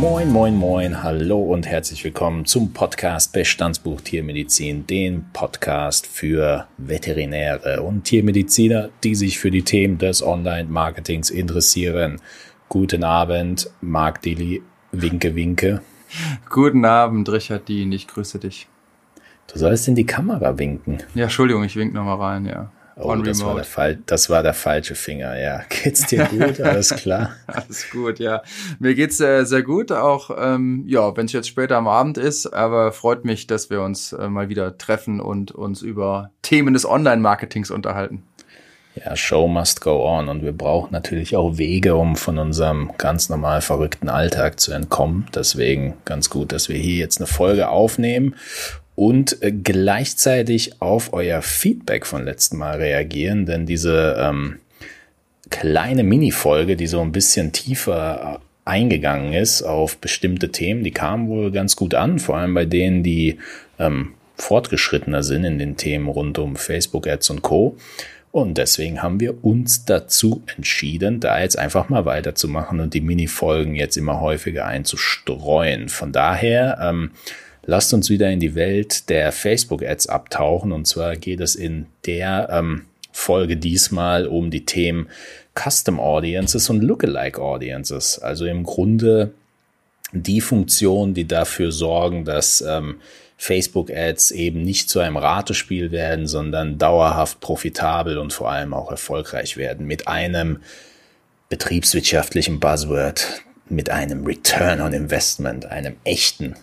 Moin, moin, moin, hallo und herzlich willkommen zum Podcast Bestandsbuch Tiermedizin, den Podcast für Veterinäre und Tiermediziner, die sich für die Themen des Online-Marketings interessieren. Guten Abend, Marc Dili, winke, winke. Guten Abend, Richard Dien, ich grüße dich. Du sollst in die Kamera winken. Ja, Entschuldigung, ich wink nochmal rein, ja. Oh, das war, der das war der falsche Finger, ja. Geht's dir gut? Alles klar? Alles gut, ja. Mir geht's äh, sehr gut, auch ähm, ja, wenn es jetzt später am Abend ist, aber freut mich, dass wir uns äh, mal wieder treffen und uns über Themen des Online-Marketings unterhalten. Ja, Show must go on und wir brauchen natürlich auch Wege, um von unserem ganz normal verrückten Alltag zu entkommen. Deswegen ganz gut, dass wir hier jetzt eine Folge aufnehmen und äh, gleichzeitig auf euer Feedback von letzten Mal reagieren, denn diese ähm, kleine Mini-Folge, die so ein bisschen tiefer äh, eingegangen ist auf bestimmte Themen, die kam wohl ganz gut an, vor allem bei denen, die ähm, fortgeschrittener sind in den Themen rund um Facebook Ads und Co. Und deswegen haben wir uns dazu entschieden, da jetzt einfach mal weiterzumachen und die Mini-Folgen jetzt immer häufiger einzustreuen. Von daher, ähm, lasst uns wieder in die Welt der Facebook-Ads abtauchen. Und zwar geht es in der ähm, Folge diesmal um die Themen Custom Audiences und Lookalike Audiences. Also im Grunde die Funktionen, die dafür sorgen, dass ähm, Facebook-Ads eben nicht zu einem Ratespiel werden, sondern dauerhaft profitabel und vor allem auch erfolgreich werden mit einem betriebswirtschaftlichen Buzzword, mit einem Return on Investment, einem echten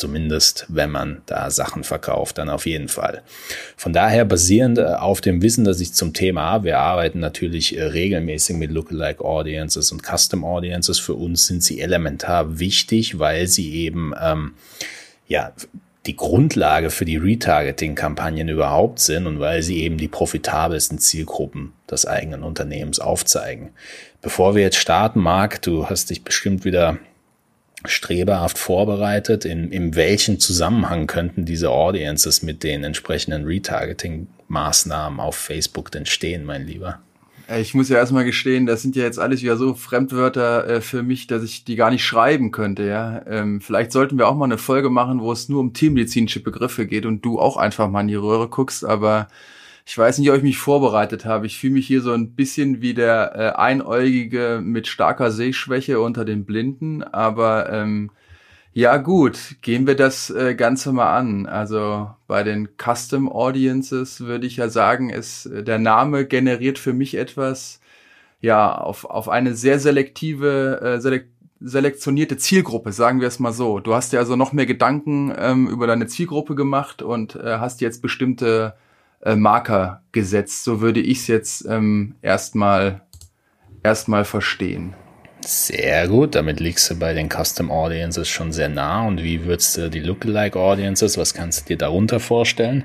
Zumindest, wenn man da Sachen verkauft, dann auf jeden Fall. Von daher basierend äh, auf dem Wissen, das ich zum Thema habe, wir arbeiten natürlich äh, regelmäßig mit Lookalike Audiences und Custom Audiences. Für uns sind sie elementar wichtig, weil sie eben, ähm, ja, die Grundlage für die Retargeting-Kampagnen überhaupt sind und weil sie eben die profitabelsten Zielgruppen des eigenen Unternehmens aufzeigen. Bevor wir jetzt starten, Marc, du hast dich bestimmt wieder streberhaft vorbereitet, in, in welchen Zusammenhang könnten diese Audiences mit den entsprechenden Retargeting-Maßnahmen auf Facebook denn stehen, mein Lieber? Ich muss ja erstmal gestehen, das sind ja jetzt alles wieder so Fremdwörter äh, für mich, dass ich die gar nicht schreiben könnte, ja. Ähm, vielleicht sollten wir auch mal eine Folge machen, wo es nur um teammedizinische Begriffe geht und du auch einfach mal in die Röhre guckst, aber ich weiß nicht, ob ich mich vorbereitet habe. Ich fühle mich hier so ein bisschen wie der äh, Einäugige mit starker Sehschwäche unter den Blinden. Aber ähm, ja gut, gehen wir das äh, Ganze mal an. Also bei den Custom Audiences würde ich ja sagen, ist äh, der Name generiert für mich etwas, ja, auf, auf eine sehr selektive, äh, selek selektionierte Zielgruppe, sagen wir es mal so. Du hast ja also noch mehr Gedanken ähm, über deine Zielgruppe gemacht und äh, hast jetzt bestimmte äh, Marker gesetzt. So würde ich es jetzt ähm, erstmal erstmal verstehen. Sehr gut, damit liegst du bei den Custom Audiences schon sehr nah. Und wie würdest du die Lookalike Audiences, was kannst du dir darunter vorstellen?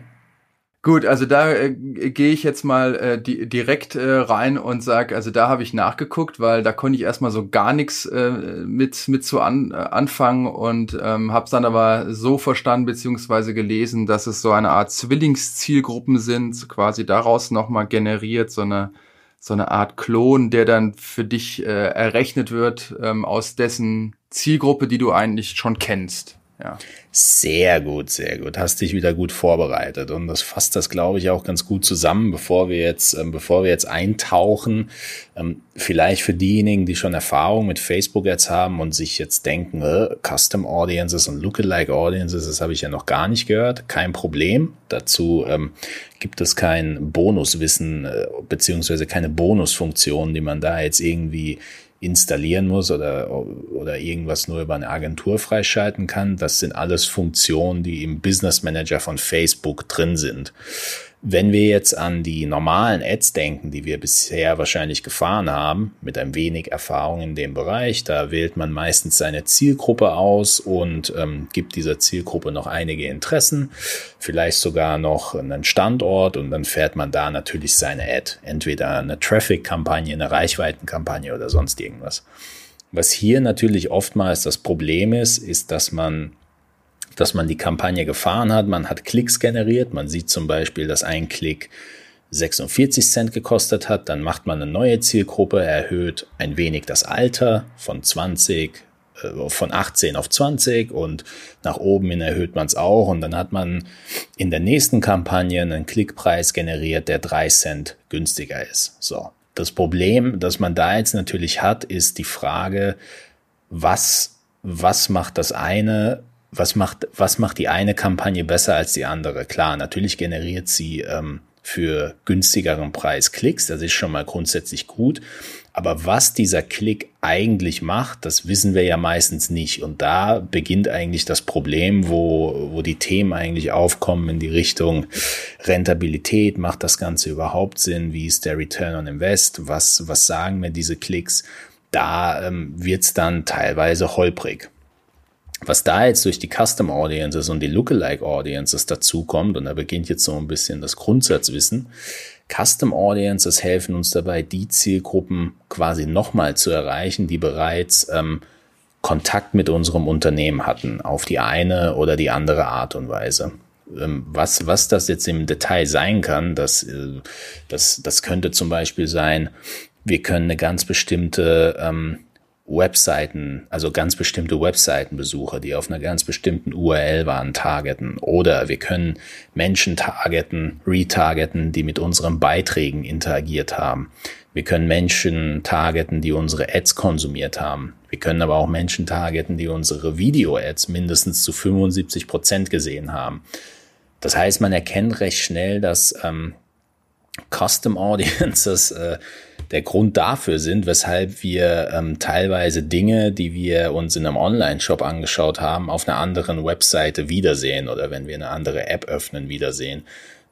Gut, also da äh, gehe ich jetzt mal äh, di direkt äh, rein und sag, also da habe ich nachgeguckt, weil da konnte ich erstmal so gar nichts äh, mit mit zu an, äh, anfangen und ähm, habe dann aber so verstanden beziehungsweise gelesen, dass es so eine Art Zwillingszielgruppen sind, quasi daraus nochmal generiert so eine so eine Art Klon, der dann für dich äh, errechnet wird ähm, aus dessen Zielgruppe, die du eigentlich schon kennst. Ja. Sehr gut, sehr gut. Hast dich wieder gut vorbereitet und das fasst das, glaube ich, auch ganz gut zusammen, bevor wir jetzt, ähm, bevor wir jetzt eintauchen. Ähm, vielleicht für diejenigen, die schon Erfahrung mit Facebook Ads haben und sich jetzt denken, äh, Custom Audiences und Lookalike Audiences, das habe ich ja noch gar nicht gehört. Kein Problem. Dazu ähm, gibt es kein Bonuswissen äh, beziehungsweise keine Bonusfunktion, die man da jetzt irgendwie installieren muss oder, oder irgendwas nur über eine Agentur freischalten kann. Das sind alles Funktionen, die im Business Manager von Facebook drin sind. Wenn wir jetzt an die normalen Ads denken, die wir bisher wahrscheinlich gefahren haben, mit ein wenig Erfahrung in dem Bereich, da wählt man meistens seine Zielgruppe aus und ähm, gibt dieser Zielgruppe noch einige Interessen, vielleicht sogar noch einen Standort und dann fährt man da natürlich seine Ad. Entweder eine Traffic-Kampagne, eine Reichweitenkampagne oder sonst irgendwas. Was hier natürlich oftmals das Problem ist, ist, dass man dass man die Kampagne gefahren hat. Man hat Klicks generiert. Man sieht zum Beispiel, dass ein Klick 46 Cent gekostet hat. Dann macht man eine neue Zielgruppe, erhöht ein wenig das Alter von 20 äh, von 18 auf 20 und nach oben hin erhöht man es auch und dann hat man in der nächsten Kampagne einen Klickpreis generiert, der drei Cent günstiger ist. So. Das Problem, das man da jetzt natürlich hat, ist die Frage, was, was macht das eine, was macht, was macht die eine Kampagne besser als die andere? Klar, natürlich generiert sie ähm, für günstigeren Preis Klicks, das ist schon mal grundsätzlich gut. Aber was dieser Klick eigentlich macht, das wissen wir ja meistens nicht. Und da beginnt eigentlich das Problem, wo, wo die Themen eigentlich aufkommen in die Richtung Rentabilität. Macht das Ganze überhaupt Sinn? Wie ist der Return on Invest? Was, was sagen mir diese Klicks? Da ähm, wird's dann teilweise holprig. Was da jetzt durch die Custom Audiences und die Lookalike Audiences dazukommt, und da beginnt jetzt so ein bisschen das Grundsatzwissen, Custom Audiences helfen uns dabei, die Zielgruppen quasi nochmal zu erreichen, die bereits ähm, Kontakt mit unserem Unternehmen hatten, auf die eine oder die andere Art und Weise. Ähm, was, was das jetzt im Detail sein kann, das, äh, das, das könnte zum Beispiel sein, wir können eine ganz bestimmte ähm, Webseiten, also ganz bestimmte Webseitenbesucher, die auf einer ganz bestimmten URL waren, targeten. Oder wir können Menschen targeten, retargeten, die mit unseren Beiträgen interagiert haben. Wir können Menschen targeten, die unsere Ads konsumiert haben. Wir können aber auch Menschen targeten, die unsere Video-Ads mindestens zu 75 Prozent gesehen haben. Das heißt, man erkennt recht schnell, dass ähm, Custom Audiences äh, der Grund dafür sind, weshalb wir ähm, teilweise Dinge, die wir uns in einem Online-Shop angeschaut haben, auf einer anderen Webseite wiedersehen oder wenn wir eine andere App öffnen, wiedersehen.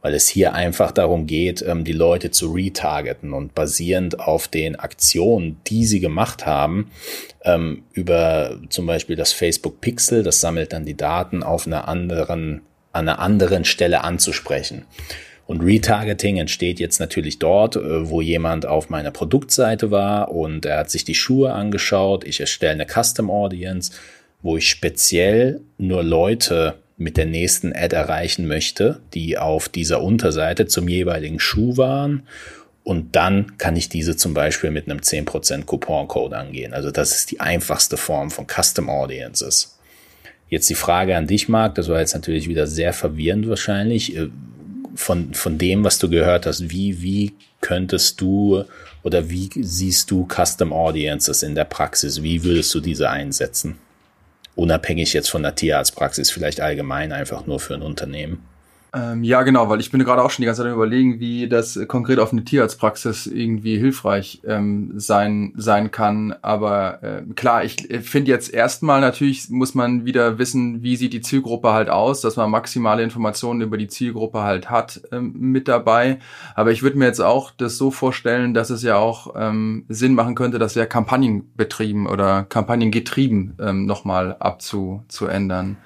Weil es hier einfach darum geht, ähm, die Leute zu retargeten und basierend auf den Aktionen, die sie gemacht haben, ähm, über zum Beispiel das Facebook Pixel, das sammelt dann die Daten auf einer anderen, an einer anderen Stelle anzusprechen. Und Retargeting entsteht jetzt natürlich dort, äh, wo jemand auf meiner Produktseite war und er hat sich die Schuhe angeschaut. Ich erstelle eine Custom Audience, wo ich speziell nur Leute mit der nächsten Ad erreichen möchte, die auf dieser Unterseite zum jeweiligen Schuh waren. Und dann kann ich diese zum Beispiel mit einem 10% Couponcode angehen. Also das ist die einfachste Form von Custom Audiences. Jetzt die Frage an dich, Marc, das war jetzt natürlich wieder sehr verwirrend wahrscheinlich. Von, von dem, was du gehört hast, wie, wie könntest du oder wie siehst du Custom Audiences in der Praxis? Wie würdest du diese einsetzen? Unabhängig jetzt von der Tierarztpraxis, vielleicht allgemein einfach nur für ein Unternehmen. Ähm, ja, genau, weil ich bin gerade auch schon die ganze Zeit überlegen, wie das konkret auf eine Tierarztpraxis irgendwie hilfreich ähm, sein sein kann. Aber äh, klar, ich äh, finde jetzt erstmal natürlich muss man wieder wissen, wie sieht die Zielgruppe halt aus, dass man maximale Informationen über die Zielgruppe halt hat ähm, mit dabei. Aber ich würde mir jetzt auch das so vorstellen, dass es ja auch ähm, Sinn machen könnte, das ja Kampagnen betrieben oder Kampagnen getrieben ähm, nochmal abzuändern.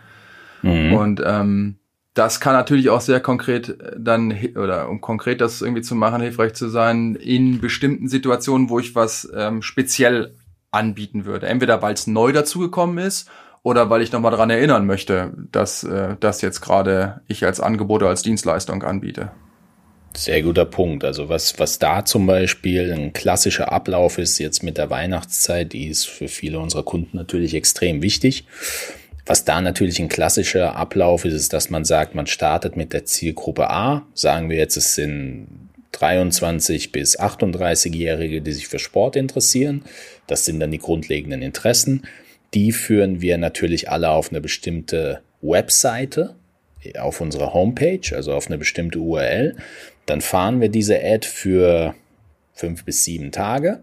Mhm. Und ähm, das kann natürlich auch sehr konkret äh, dann, oder um konkret das irgendwie zu machen, hilfreich zu sein, in bestimmten Situationen, wo ich was ähm, speziell anbieten würde. Entweder weil es neu dazugekommen ist oder weil ich nochmal daran erinnern möchte, dass äh, das jetzt gerade ich als Angebot oder als Dienstleistung anbiete. Sehr guter Punkt. Also was, was da zum Beispiel ein klassischer Ablauf ist jetzt mit der Weihnachtszeit, die ist für viele unserer Kunden natürlich extrem wichtig. Was da natürlich ein klassischer Ablauf ist, ist, dass man sagt, man startet mit der Zielgruppe A. Sagen wir jetzt, es sind 23 bis 38-Jährige, die sich für Sport interessieren. Das sind dann die grundlegenden Interessen. Die führen wir natürlich alle auf eine bestimmte Webseite, auf unserer Homepage, also auf eine bestimmte URL. Dann fahren wir diese Ad für fünf bis sieben Tage.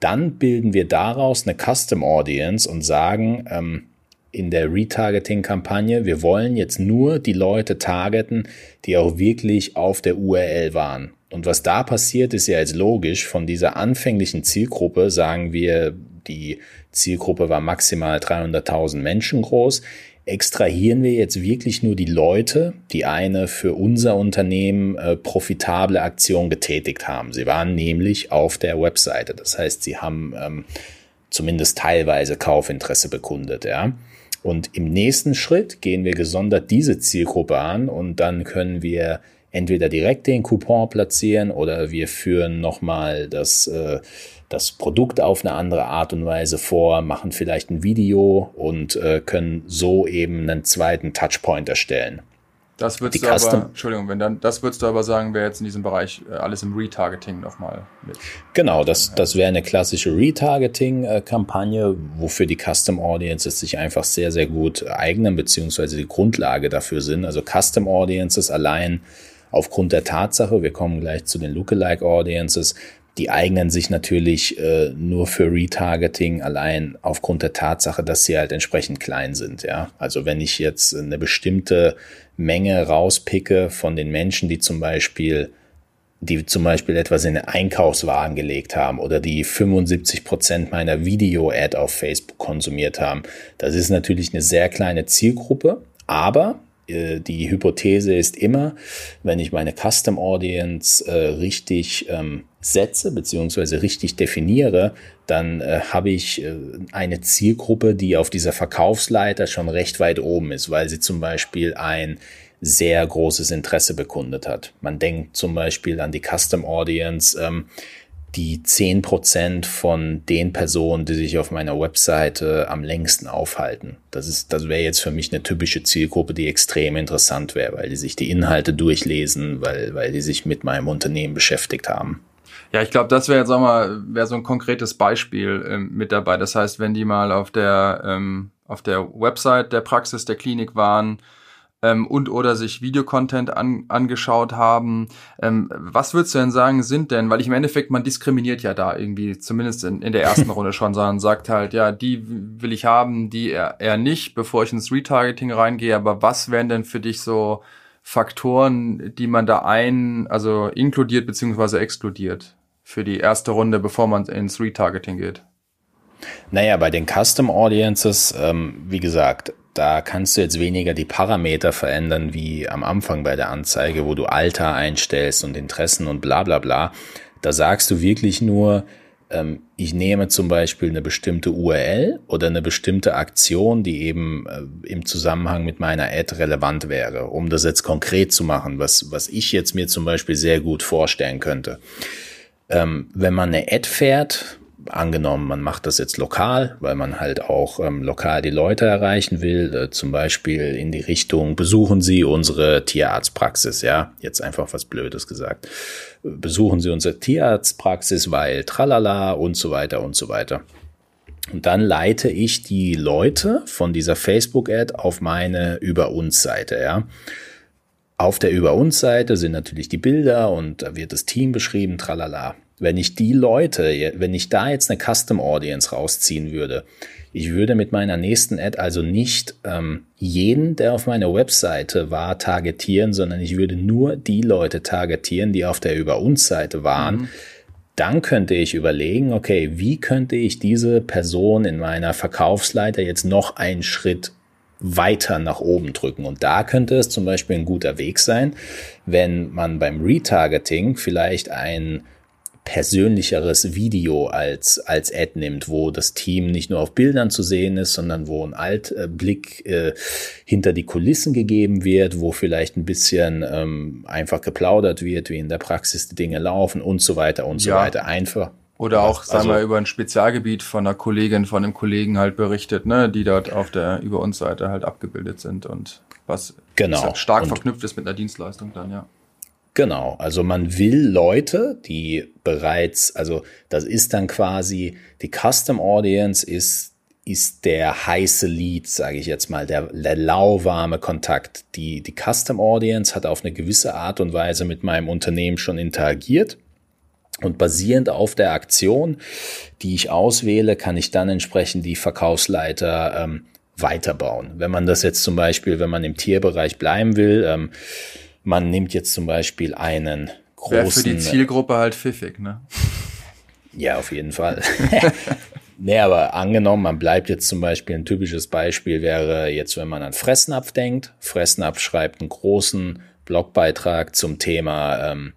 Dann bilden wir daraus eine Custom Audience und sagen, ähm, in der Retargeting-Kampagne, wir wollen jetzt nur die Leute targeten, die auch wirklich auf der URL waren. Und was da passiert, ist ja jetzt logisch. Von dieser anfänglichen Zielgruppe sagen wir, die Zielgruppe war maximal 300.000 Menschen groß. Extrahieren wir jetzt wirklich nur die Leute, die eine für unser Unternehmen äh, profitable Aktion getätigt haben. Sie waren nämlich auf der Webseite. Das heißt, sie haben ähm, zumindest teilweise Kaufinteresse bekundet. Ja. Und im nächsten Schritt gehen wir gesondert diese Zielgruppe an und dann können wir entweder direkt den Coupon platzieren oder wir führen nochmal das, äh, das Produkt auf eine andere Art und Weise vor, machen vielleicht ein Video und äh, können so eben einen zweiten Touchpoint erstellen. Das würdest du aber, Entschuldigung, wenn dann, das würdest du aber sagen, wäre jetzt in diesem Bereich äh, alles im Retargeting nochmal mit. Genau, das, das wäre eine klassische Retargeting-Kampagne, wofür die Custom Audiences sich einfach sehr, sehr gut eignen, beziehungsweise die Grundlage dafür sind. Also Custom Audiences allein aufgrund der Tatsache, wir kommen gleich zu den Lookalike Audiences, die eignen sich natürlich äh, nur für Retargeting allein aufgrund der Tatsache, dass sie halt entsprechend klein sind. Ja, also wenn ich jetzt eine bestimmte Menge rauspicke von den Menschen, die zum Beispiel die zum Beispiel etwas in den Einkaufswagen gelegt haben oder die 75 Prozent meiner Video-Ad auf Facebook konsumiert haben. Das ist natürlich eine sehr kleine Zielgruppe, aber die Hypothese ist immer, wenn ich meine Custom Audience äh, richtig ähm, setze beziehungsweise richtig definiere, dann äh, habe ich äh, eine Zielgruppe, die auf dieser Verkaufsleiter schon recht weit oben ist, weil sie zum Beispiel ein sehr großes Interesse bekundet hat. Man denkt zum Beispiel an die Custom Audience, ähm, die zehn Prozent von den Personen, die sich auf meiner Webseite am längsten aufhalten. Das ist, das wäre jetzt für mich eine typische Zielgruppe, die extrem interessant wäre, weil die sich die Inhalte durchlesen, weil, weil die sich mit meinem Unternehmen beschäftigt haben. Ja, ich glaube, das wäre jetzt auch mal wäre so ein konkretes Beispiel ähm, mit dabei. Das heißt, wenn die mal auf der ähm, auf der Website der Praxis der Klinik waren, ähm, und oder sich Videocontent an, angeschaut haben. Ähm, was würdest du denn sagen, sind denn, weil ich im Endeffekt, man diskriminiert ja da irgendwie, zumindest in, in der ersten Runde schon, sondern sagt halt, ja, die will ich haben, die eher, eher nicht, bevor ich ins Retargeting reingehe, aber was wären denn für dich so Faktoren, die man da ein, also inkludiert beziehungsweise exkludiert für die erste Runde, bevor man ins Retargeting geht? Naja, bei den Custom Audiences, ähm, wie gesagt, da kannst du jetzt weniger die Parameter verändern wie am Anfang bei der Anzeige, wo du Alter einstellst und Interessen und bla bla bla. Da sagst du wirklich nur, ähm, ich nehme zum Beispiel eine bestimmte URL oder eine bestimmte Aktion, die eben äh, im Zusammenhang mit meiner Ad relevant wäre, um das jetzt konkret zu machen, was, was ich jetzt mir zum Beispiel sehr gut vorstellen könnte. Ähm, wenn man eine Ad fährt, angenommen, man macht das jetzt lokal, weil man halt auch ähm, lokal die Leute erreichen will, äh, zum Beispiel in die Richtung, besuchen Sie unsere Tierarztpraxis, ja, jetzt einfach was Blödes gesagt. Besuchen Sie unsere Tierarztpraxis, weil tralala und so weiter und so weiter. Und dann leite ich die Leute von dieser Facebook-Ad auf meine Über uns Seite, ja. Auf der Über uns Seite sind natürlich die Bilder und da wird das Team beschrieben, tralala wenn ich die Leute, wenn ich da jetzt eine Custom Audience rausziehen würde, ich würde mit meiner nächsten Ad also nicht ähm, jeden, der auf meiner Webseite war, targetieren, sondern ich würde nur die Leute targetieren, die auf der Über uns Seite waren. Mhm. Dann könnte ich überlegen, okay, wie könnte ich diese Person in meiner Verkaufsleiter jetzt noch einen Schritt weiter nach oben drücken. Und da könnte es zum Beispiel ein guter Weg sein, wenn man beim Retargeting vielleicht ein persönlicheres Video als, als Ad nimmt, wo das Team nicht nur auf Bildern zu sehen ist, sondern wo ein Altblick äh, hinter die Kulissen gegeben wird, wo vielleicht ein bisschen ähm, einfach geplaudert wird, wie in der Praxis die Dinge laufen und so weiter und ja. so weiter. Einfach. Oder auch, sagen wir, also, über ein Spezialgebiet von einer Kollegin, von einem Kollegen halt berichtet, ne, die dort auf der Über uns Seite halt abgebildet sind und was genau. stark und verknüpft ist mit einer Dienstleistung dann, ja. Genau, also man will Leute, die bereits, also das ist dann quasi, die Custom Audience ist, ist der heiße Lead, sage ich jetzt mal, der, der lauwarme Kontakt. Die, die Custom Audience hat auf eine gewisse Art und Weise mit meinem Unternehmen schon interagiert. Und basierend auf der Aktion, die ich auswähle, kann ich dann entsprechend die Verkaufsleiter ähm, weiterbauen. Wenn man das jetzt zum Beispiel, wenn man im Tierbereich bleiben will, ähm, man nimmt jetzt zum Beispiel einen großen. Wäre für die Zielgruppe halt pfiffig, ne? Ja, auf jeden Fall. nee, aber angenommen, man bleibt jetzt zum Beispiel, ein typisches Beispiel wäre jetzt, wenn man an Fressnapf denkt. Fressnapf schreibt einen großen Blogbeitrag zum Thema ähm,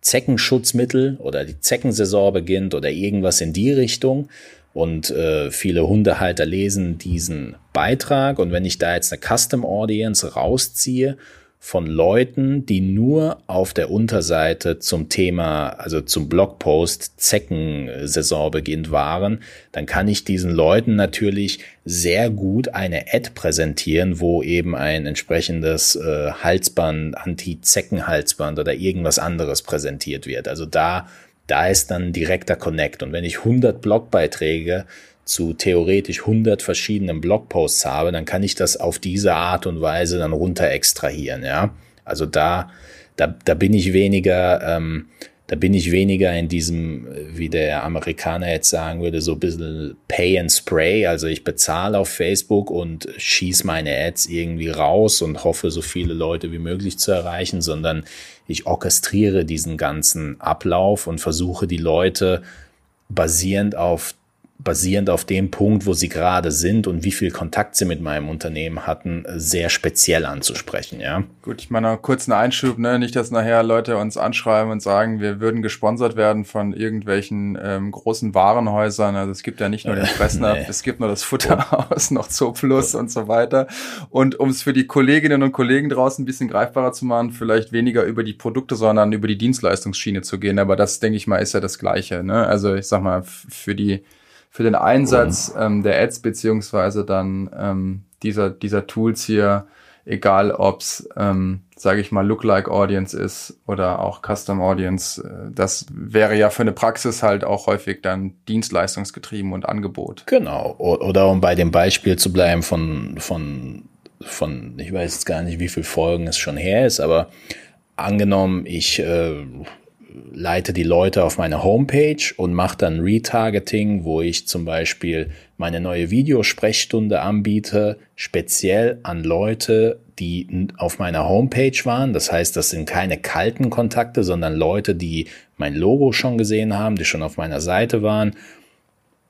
Zeckenschutzmittel oder die Zeckensaison beginnt oder irgendwas in die Richtung. Und äh, viele Hundehalter lesen diesen Beitrag. Und wenn ich da jetzt eine Custom Audience rausziehe von Leuten, die nur auf der Unterseite zum Thema, also zum Blogpost Zeckensaisonbeginn waren, dann kann ich diesen Leuten natürlich sehr gut eine Ad präsentieren, wo eben ein entsprechendes äh, Halsband, Anti-Zecken-Halsband oder irgendwas anderes präsentiert wird. Also da, da ist dann direkter Connect. Und wenn ich 100 Blogbeiträge zu theoretisch 100 verschiedenen Blogposts habe, dann kann ich das auf diese Art und Weise dann runter extrahieren, ja. Also da, da, da bin ich weniger, ähm, da bin ich weniger in diesem, wie der Amerikaner jetzt sagen würde, so ein bisschen Pay and Spray. Also ich bezahle auf Facebook und schieße meine Ads irgendwie raus und hoffe, so viele Leute wie möglich zu erreichen, sondern ich orchestriere diesen ganzen Ablauf und versuche die Leute basierend auf basierend auf dem Punkt, wo sie gerade sind und wie viel Kontakt sie mit meinem Unternehmen hatten, sehr speziell anzusprechen, ja. Gut, ich meine, kurz einen Einschub, ne? Nicht, dass nachher Leute uns anschreiben und sagen, wir würden gesponsert werden von irgendwelchen ähm, großen Warenhäusern. Also es gibt ja nicht nur den Fressner, nee. es gibt nur das Futterhaus, noch Zooplus und so weiter. Und um es für die Kolleginnen und Kollegen draußen ein bisschen greifbarer zu machen, vielleicht weniger über die Produkte, sondern über die Dienstleistungsschiene zu gehen. Aber das, denke ich mal, ist ja das Gleiche. Ne? Also ich sag mal, für die für den Einsatz ähm, der Ads beziehungsweise dann ähm, dieser, dieser Tools hier, egal ob's, ähm, sage ich mal, Lookalike Audience ist oder auch Custom Audience, äh, das wäre ja für eine Praxis halt auch häufig dann dienstleistungsgetrieben und Angebot. Genau. Oder um bei dem Beispiel zu bleiben von, von, von, ich weiß jetzt gar nicht, wie viele Folgen es schon her ist, aber angenommen, ich äh, leite die Leute auf meine Homepage und mache dann Retargeting, wo ich zum Beispiel meine neue Videosprechstunde anbiete, speziell an Leute, die auf meiner Homepage waren. Das heißt, das sind keine kalten Kontakte, sondern Leute, die mein Logo schon gesehen haben, die schon auf meiner Seite waren.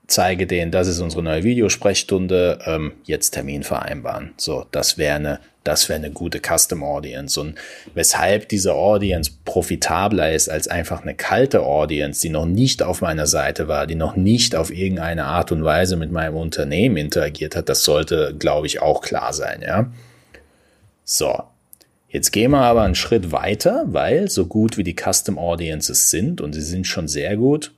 Zeige denen, das ist unsere neue Videosprechstunde, ähm, jetzt Termin vereinbaren. So, das wäre eine das wäre eine gute Custom Audience. Und weshalb diese Audience profitabler ist als einfach eine kalte Audience, die noch nicht auf meiner Seite war, die noch nicht auf irgendeine Art und Weise mit meinem Unternehmen interagiert hat, das sollte, glaube ich, auch klar sein, ja. So. Jetzt gehen wir aber einen Schritt weiter, weil so gut wie die Custom Audiences sind, und sie sind schon sehr gut,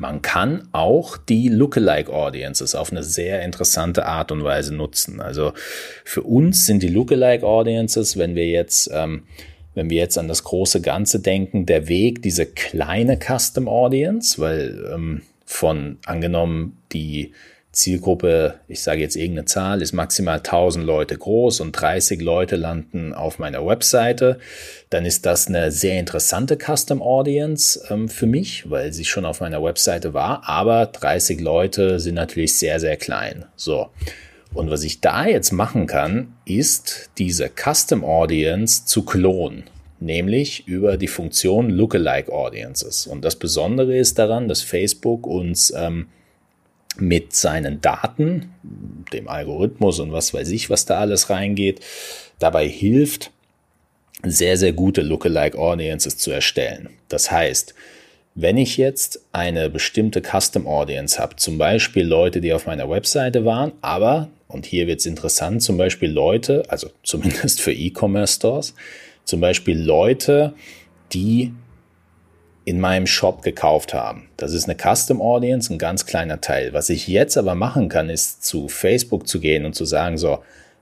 man kann auch die Lookalike Audiences auf eine sehr interessante Art und Weise nutzen. Also für uns sind die Lookalike Audiences, wenn wir jetzt, ähm, wenn wir jetzt an das große Ganze denken, der Weg, diese kleine Custom Audience, weil ähm, von angenommen die Zielgruppe, ich sage jetzt irgendeine Zahl, ist maximal 1000 Leute groß und 30 Leute landen auf meiner Webseite, dann ist das eine sehr interessante Custom Audience ähm, für mich, weil sie schon auf meiner Webseite war, aber 30 Leute sind natürlich sehr, sehr klein. So. Und was ich da jetzt machen kann, ist diese Custom Audience zu klonen nämlich über die Funktion Lookalike Audiences. Und das Besondere ist daran, dass Facebook uns ähm, mit seinen Daten, dem Algorithmus und was weiß ich, was da alles reingeht, dabei hilft, sehr, sehr gute Lookalike Audiences zu erstellen. Das heißt, wenn ich jetzt eine bestimmte Custom Audience habe, zum Beispiel Leute, die auf meiner Webseite waren, aber, und hier wird es interessant, zum Beispiel Leute, also zumindest für E-Commerce Stores, zum Beispiel Leute, die in meinem Shop gekauft haben. Das ist eine Custom Audience, ein ganz kleiner Teil. Was ich jetzt aber machen kann, ist zu Facebook zu gehen und zu sagen, so,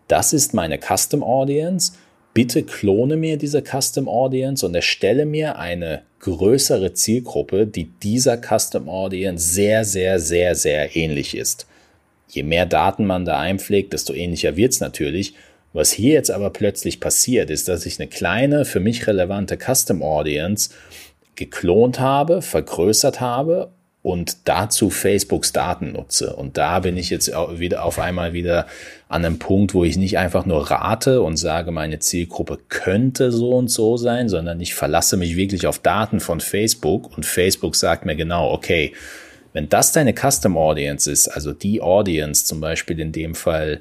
das ist meine Custom Audience. Bitte klone mir diese Custom Audience und erstelle mir eine größere Zielgruppe, die dieser Custom Audience sehr, sehr, sehr, sehr ähnlich ist. Je mehr Daten man da einpflegt, desto ähnlicher wird's natürlich. Was hier jetzt aber plötzlich passiert, ist, dass ich eine kleine, für mich relevante Custom Audience geklont habe, vergrößert habe und dazu Facebooks Daten nutze. Und da bin ich jetzt wieder auf einmal wieder an einem Punkt, wo ich nicht einfach nur rate und sage, meine Zielgruppe könnte so und so sein, sondern ich verlasse mich wirklich auf Daten von Facebook und Facebook sagt mir genau, okay, wenn das deine Custom Audience ist, also die Audience zum Beispiel in dem Fall,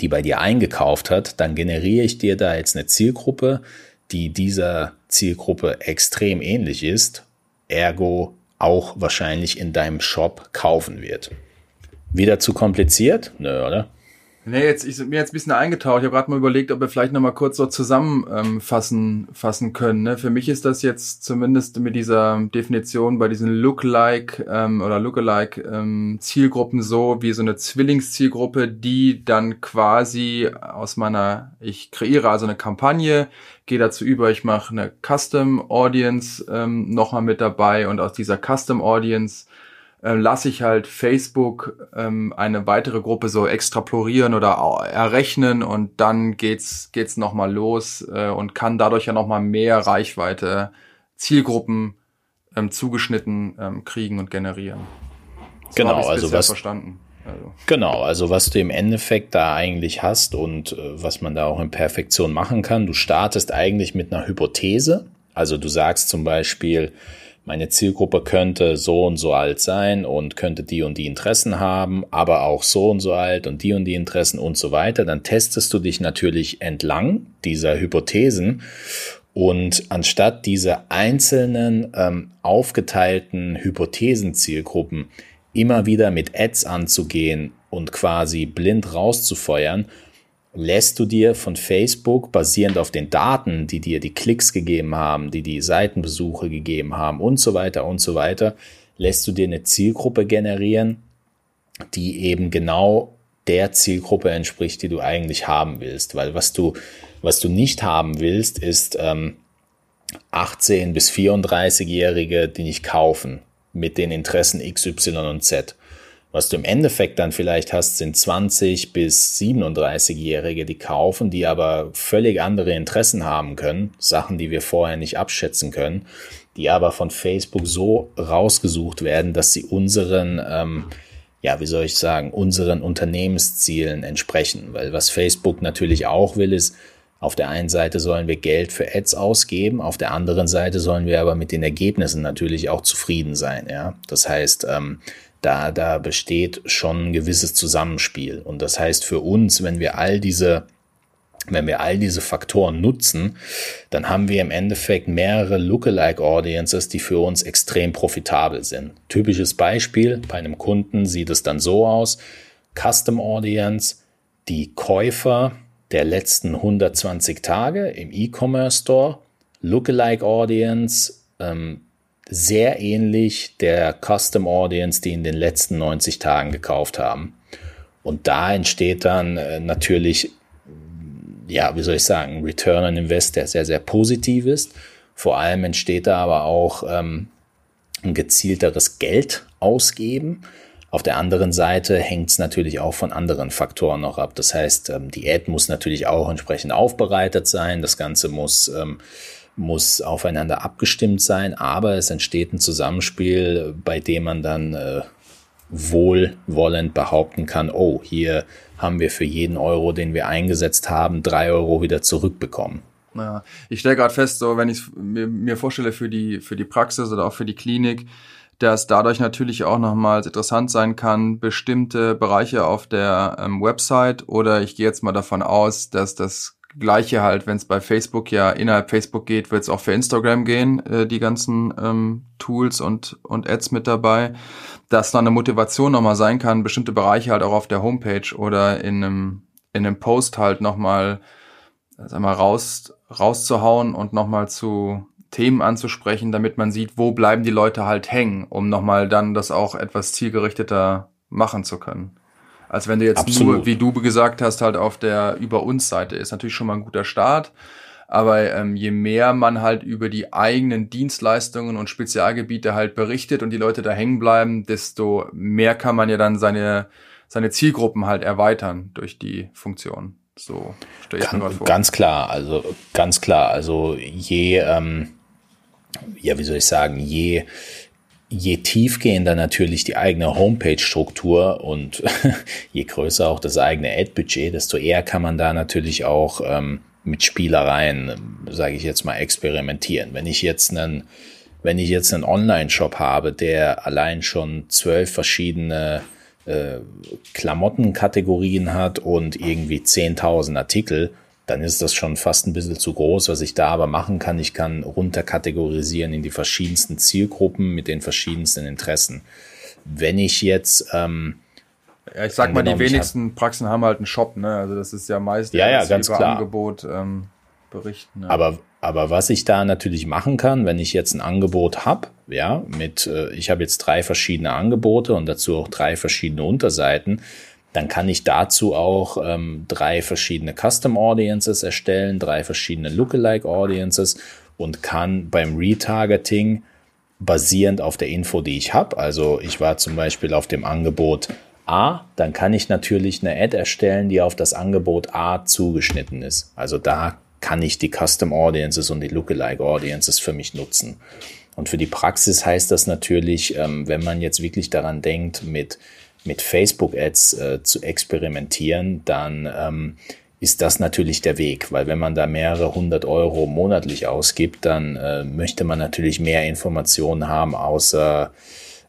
die bei dir eingekauft hat, dann generiere ich dir da jetzt eine Zielgruppe, die dieser Zielgruppe extrem ähnlich ist, ergo auch wahrscheinlich in deinem Shop kaufen wird. Wieder zu kompliziert? Nö, oder? Nee, jetzt ich mir jetzt ein bisschen eingetaucht. Ich habe gerade mal überlegt, ob wir vielleicht noch mal kurz so zusammenfassen ähm, fassen können. Ne? Für mich ist das jetzt zumindest mit dieser Definition bei diesen Lookalike ähm, oder Lookalike ähm, Zielgruppen so wie so eine Zwillingszielgruppe, die dann quasi aus meiner ich kreiere also eine Kampagne, gehe dazu über, ich mache eine Custom Audience ähm, noch mal mit dabei und aus dieser Custom Audience äh, lasse ich halt Facebook ähm, eine weitere Gruppe so extrapolieren oder errechnen und dann geht's geht's noch mal los äh, und kann dadurch ja noch mal mehr Reichweite Zielgruppen ähm, zugeschnitten ähm, kriegen und generieren. So genau, also was verstanden. Also. Genau, also was du im Endeffekt da eigentlich hast und äh, was man da auch in Perfektion machen kann, du startest eigentlich mit einer Hypothese. Also du sagst zum Beispiel, meine Zielgruppe könnte so und so alt sein und könnte die und die Interessen haben, aber auch so und so alt und die und die Interessen und so weiter, dann testest du dich natürlich entlang dieser Hypothesen. Und anstatt diese einzelnen ähm, aufgeteilten Hypothesenzielgruppen immer wieder mit Ads anzugehen und quasi blind rauszufeuern, lässt du dir von Facebook basierend auf den Daten, die dir die Klicks gegeben haben, die die Seitenbesuche gegeben haben und so weiter und so weiter, lässt du dir eine Zielgruppe generieren, die eben genau der Zielgruppe entspricht, die du eigentlich haben willst. Weil was du, was du nicht haben willst, ist ähm, 18 bis 34-Jährige, die nicht kaufen mit den Interessen X, Y und Z. Was du im Endeffekt dann vielleicht hast, sind 20 bis 37-Jährige, die kaufen, die aber völlig andere Interessen haben können, Sachen, die wir vorher nicht abschätzen können, die aber von Facebook so rausgesucht werden, dass sie unseren, ähm, ja, wie soll ich sagen, unseren Unternehmenszielen entsprechen. Weil was Facebook natürlich auch will, ist, auf der einen Seite sollen wir Geld für Ads ausgeben, auf der anderen Seite sollen wir aber mit den Ergebnissen natürlich auch zufrieden sein. Ja, das heißt, ähm, da, da besteht schon ein gewisses Zusammenspiel. Und das heißt für uns, wenn wir all diese wenn wir all diese Faktoren nutzen, dann haben wir im Endeffekt mehrere Lookalike Audiences, die für uns extrem profitabel sind. Typisches Beispiel, bei einem Kunden sieht es dann so aus, Custom Audience, die Käufer der letzten 120 Tage im E-Commerce Store, Lookalike Audience, ähm, sehr ähnlich der Custom Audience, die in den letzten 90 Tagen gekauft haben. Und da entsteht dann äh, natürlich, ja, wie soll ich sagen, Return on Invest, der sehr, sehr positiv ist. Vor allem entsteht da aber auch ähm, ein gezielteres Geld ausgeben. Auf der anderen Seite hängt es natürlich auch von anderen Faktoren noch ab. Das heißt, ähm, die Ad muss natürlich auch entsprechend aufbereitet sein. Das Ganze muss ähm, muss aufeinander abgestimmt sein, aber es entsteht ein Zusammenspiel, bei dem man dann äh, wohlwollend behaupten kann, oh, hier haben wir für jeden Euro, den wir eingesetzt haben, drei Euro wieder zurückbekommen. Ja, ich stelle gerade fest, so wenn ich mir, mir vorstelle für die für die Praxis oder auch für die Klinik, dass dadurch natürlich auch nochmals interessant sein kann, bestimmte Bereiche auf der ähm, Website oder ich gehe jetzt mal davon aus, dass das Gleiche halt, wenn es bei Facebook ja innerhalb Facebook geht, wird es auch für Instagram gehen, äh, die ganzen ähm, Tools und, und Ads mit dabei, dass da eine Motivation nochmal sein kann, bestimmte Bereiche halt auch auf der Homepage oder in einem, in einem Post halt nochmal, sag mal, raus, rauszuhauen und nochmal zu Themen anzusprechen, damit man sieht, wo bleiben die Leute halt hängen, um nochmal dann das auch etwas zielgerichteter machen zu können als wenn du jetzt Absolut. nur, wie du gesagt hast, halt auf der Über uns Seite ist. Natürlich schon mal ein guter Start. Aber ähm, je mehr man halt über die eigenen Dienstleistungen und Spezialgebiete halt berichtet und die Leute da hängen bleiben, desto mehr kann man ja dann seine, seine Zielgruppen halt erweitern durch die Funktion. So stelle ich mir gerade vor. Ganz klar, also ganz klar. Also je, ähm, ja, wie soll ich sagen, je je tiefgehender natürlich die eigene Homepage-Struktur und je größer auch das eigene Ad-Budget, desto eher kann man da natürlich auch ähm, mit Spielereien, sage ich jetzt mal, experimentieren. Wenn ich jetzt einen, wenn ich jetzt einen Online-Shop habe, der allein schon zwölf verschiedene äh, Klamottenkategorien hat und irgendwie 10.000 Artikel, dann ist das schon fast ein bisschen zu groß. Was ich da aber machen kann, ich kann runterkategorisieren in die verschiedensten Zielgruppen mit den verschiedensten Interessen. Wenn ich jetzt ähm, Ja, ich sag mal, die wenigsten hab, Praxen haben halt einen Shop, ne? Also das ist ja meist ja, ja, ganz über klar. Angebot ähm, berichten. Ja. Aber, aber was ich da natürlich machen kann, wenn ich jetzt ein Angebot habe, ja, mit, äh, ich habe jetzt drei verschiedene Angebote und dazu auch drei verschiedene Unterseiten, dann kann ich dazu auch ähm, drei verschiedene Custom Audiences erstellen, drei verschiedene Lookalike Audiences und kann beim Retargeting basierend auf der Info, die ich habe, also ich war zum Beispiel auf dem Angebot A, dann kann ich natürlich eine Ad erstellen, die auf das Angebot A zugeschnitten ist. Also da kann ich die Custom Audiences und die Lookalike Audiences für mich nutzen. Und für die Praxis heißt das natürlich, ähm, wenn man jetzt wirklich daran denkt, mit, mit Facebook-Ads äh, zu experimentieren, dann ähm, ist das natürlich der Weg, weil wenn man da mehrere hundert Euro monatlich ausgibt, dann äh, möchte man natürlich mehr Informationen haben, außer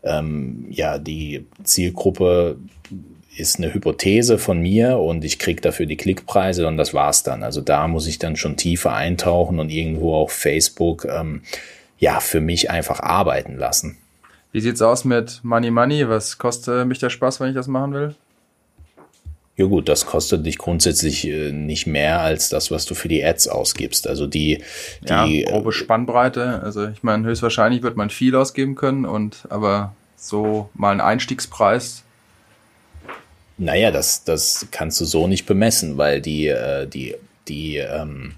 ähm, ja, die Zielgruppe ist eine Hypothese von mir und ich kriege dafür die Klickpreise und das war's dann. Also da muss ich dann schon tiefer eintauchen und irgendwo auf Facebook ähm, ja für mich einfach arbeiten lassen. Wie sieht's aus mit Money Money? Was kostet mich der Spaß, wenn ich das machen will? Ja gut, das kostet dich grundsätzlich äh, nicht mehr als das, was du für die Ads ausgibst. Also die, die ja, äh, grobe Spannbreite. Also ich meine, höchstwahrscheinlich wird man viel ausgeben können und aber so mal ein Einstiegspreis. Naja, das, das kannst du so nicht bemessen, weil die, äh, die, die ähm,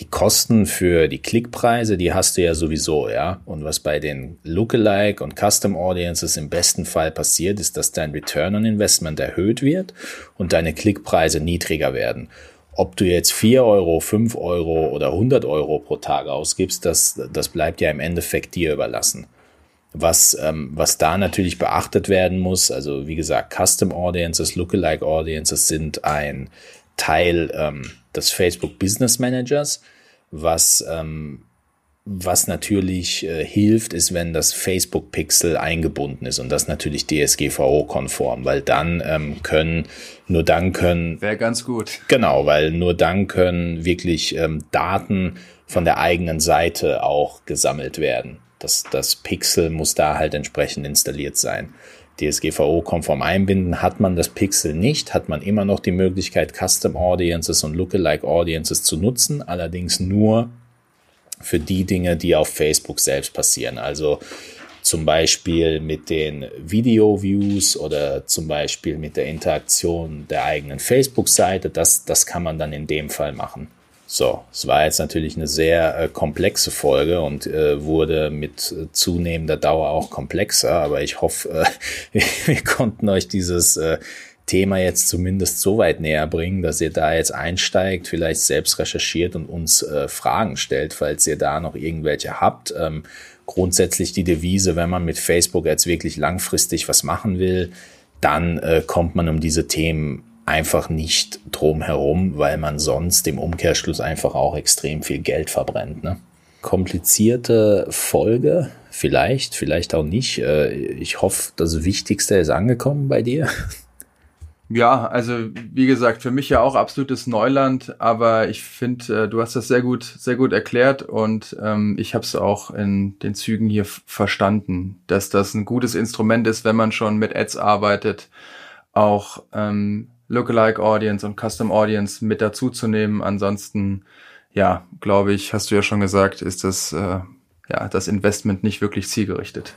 die Kosten für die Klickpreise, die hast du ja sowieso, ja. Und was bei den Lookalike und Custom Audiences im besten Fall passiert, ist, dass dein Return on Investment erhöht wird und deine Klickpreise niedriger werden. Ob du jetzt 4 Euro, 5 Euro oder 100 Euro pro Tag ausgibst, das, das bleibt ja im Endeffekt dir überlassen. Was, ähm, was da natürlich beachtet werden muss, also wie gesagt, Custom Audiences, Lookalike Audiences sind ein Teil ähm, des Facebook Business Managers, was, ähm, was natürlich äh, hilft, ist, wenn das Facebook Pixel eingebunden ist und das natürlich DSGVO-konform, weil dann ähm, können, nur dann können. Wäre ganz gut. Genau, weil nur dann können wirklich ähm, Daten von der eigenen Seite auch gesammelt werden. Das, das Pixel muss da halt entsprechend installiert sein. DSGVO-konform einbinden. Hat man das Pixel nicht, hat man immer noch die Möglichkeit, Custom Audiences und Lookalike Audiences zu nutzen, allerdings nur für die Dinge, die auf Facebook selbst passieren. Also zum Beispiel mit den Video-Views oder zum Beispiel mit der Interaktion der eigenen Facebook-Seite. Das, das kann man dann in dem Fall machen. So, es war jetzt natürlich eine sehr äh, komplexe Folge und äh, wurde mit äh, zunehmender Dauer auch komplexer, aber ich hoffe, wir, wir, konnten euch dieses äh, Thema jetzt zumindest so weit näher bringen, dass ihr da jetzt einsteigt, vielleicht selbst recherchiert und uns äh, Fragen stellt, falls ihr da noch irgendwelche habt. Ähm, grundsätzlich die Devise, wenn man mit Facebook jetzt wirklich langfristig was machen will, dann äh, kommt man um diese Themen einfach nicht drum herum, weil man sonst im Umkehrschluss einfach auch extrem viel Geld verbrennt. Ne? Komplizierte Folge, vielleicht, vielleicht auch nicht. Äh, ich hoffe, das Wichtigste ist angekommen bei dir. Ja, also wie gesagt, für mich ja auch absolutes Neuland, aber ich finde, äh, du hast das sehr gut, sehr gut erklärt und ähm, ich habe es auch in den Zügen hier verstanden, dass das ein gutes Instrument ist, wenn man schon mit Ads arbeitet, auch ähm, Lookalike Audience und Custom Audience mit dazu zu nehmen. Ansonsten, ja, glaube ich, hast du ja schon gesagt, ist das, äh, ja, das Investment nicht wirklich zielgerichtet.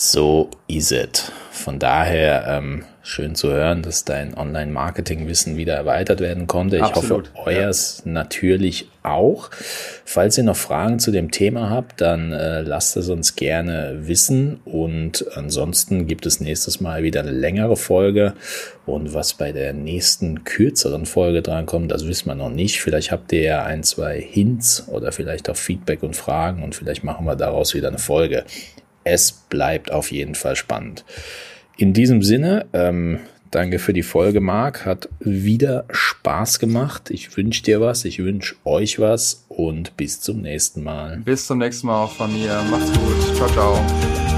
So is it. Von daher ähm, schön zu hören, dass dein Online-Marketing-Wissen wieder erweitert werden konnte. Ich Absolut, hoffe, euers ja. natürlich auch. Falls ihr noch Fragen zu dem Thema habt, dann äh, lasst es uns gerne wissen. Und ansonsten gibt es nächstes Mal wieder eine längere Folge. Und was bei der nächsten kürzeren Folge drankommt, das wissen wir noch nicht. Vielleicht habt ihr ja ein, zwei Hints oder vielleicht auch Feedback und Fragen und vielleicht machen wir daraus wieder eine Folge es bleibt auf jeden Fall spannend. In diesem Sinne, ähm, danke für die Folge, Marc. Hat wieder Spaß gemacht. Ich wünsche dir was, ich wünsche euch was und bis zum nächsten Mal. Bis zum nächsten Mal auch von mir. Macht's gut. Ciao, ciao.